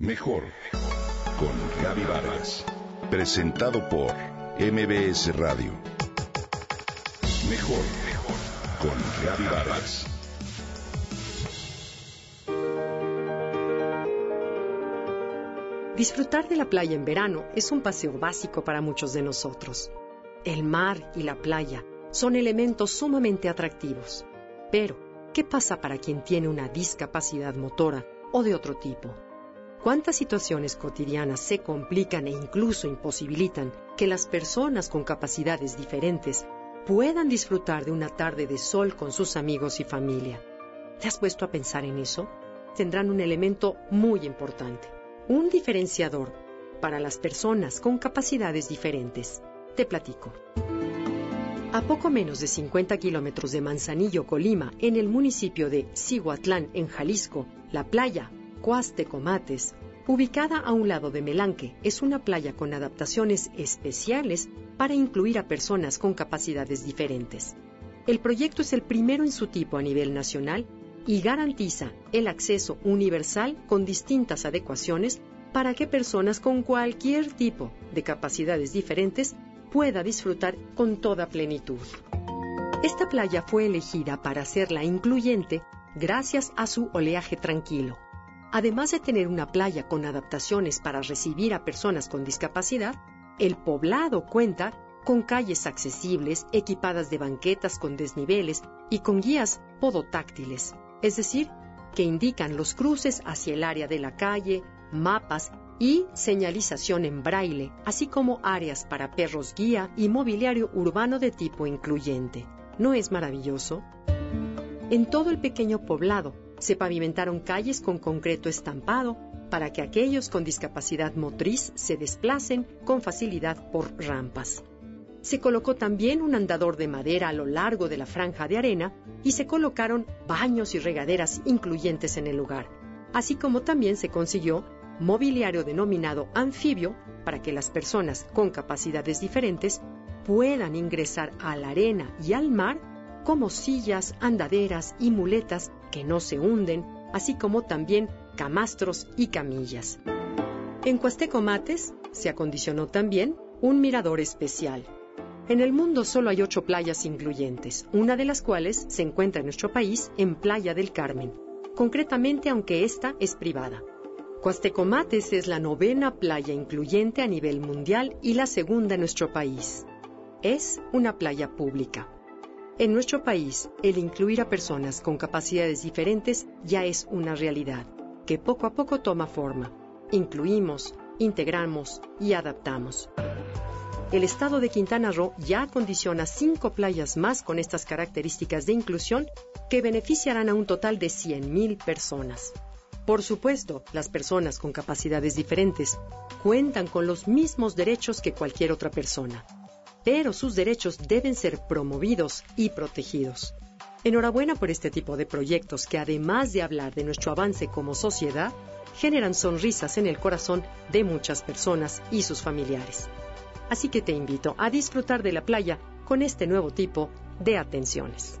Mejor con Gaby Vargas. Presentado por MBS Radio. Mejor con Gaby Vargas. Disfrutar de la playa en verano es un paseo básico para muchos de nosotros. El mar y la playa son elementos sumamente atractivos. Pero, ¿qué pasa para quien tiene una discapacidad motora o de otro tipo? ¿Cuántas situaciones cotidianas se complican e incluso imposibilitan que las personas con capacidades diferentes puedan disfrutar de una tarde de sol con sus amigos y familia? ¿Te has puesto a pensar en eso? Tendrán un elemento muy importante, un diferenciador para las personas con capacidades diferentes. Te platico. A poco menos de 50 kilómetros de Manzanillo, Colima, en el municipio de Cihuatlán, en Jalisco, la playa Comates, ubicada a un lado de Melanque, es una playa con adaptaciones especiales para incluir a personas con capacidades diferentes. El proyecto es el primero en su tipo a nivel nacional y garantiza el acceso universal con distintas adecuaciones para que personas con cualquier tipo de capacidades diferentes pueda disfrutar con toda plenitud. Esta playa fue elegida para hacerla incluyente gracias a su oleaje tranquilo, Además de tener una playa con adaptaciones para recibir a personas con discapacidad, el poblado cuenta con calles accesibles equipadas de banquetas con desniveles y con guías podotáctiles, es decir, que indican los cruces hacia el área de la calle, mapas y señalización en braille, así como áreas para perros guía y mobiliario urbano de tipo incluyente. ¿No es maravilloso? En todo el pequeño poblado se pavimentaron calles con concreto estampado para que aquellos con discapacidad motriz se desplacen con facilidad por rampas. Se colocó también un andador de madera a lo largo de la franja de arena y se colocaron baños y regaderas incluyentes en el lugar, así como también se consiguió mobiliario denominado anfibio para que las personas con capacidades diferentes puedan ingresar a la arena y al mar como sillas, andaderas y muletas que no se hunden, así como también camastros y camillas. En Cuasteco Mates se acondicionó también un mirador especial. En el mundo solo hay ocho playas incluyentes, una de las cuales se encuentra en nuestro país en Playa del Carmen, concretamente aunque esta es privada. Cuastecomates es la novena playa incluyente a nivel mundial y la segunda en nuestro país. Es una playa pública. En nuestro país, el incluir a personas con capacidades diferentes ya es una realidad, que poco a poco toma forma. Incluimos, integramos y adaptamos. El estado de Quintana Roo ya acondiciona cinco playas más con estas características de inclusión que beneficiarán a un total de 100.000 personas. Por supuesto, las personas con capacidades diferentes cuentan con los mismos derechos que cualquier otra persona pero sus derechos deben ser promovidos y protegidos. Enhorabuena por este tipo de proyectos que además de hablar de nuestro avance como sociedad, generan sonrisas en el corazón de muchas personas y sus familiares. Así que te invito a disfrutar de la playa con este nuevo tipo de atenciones.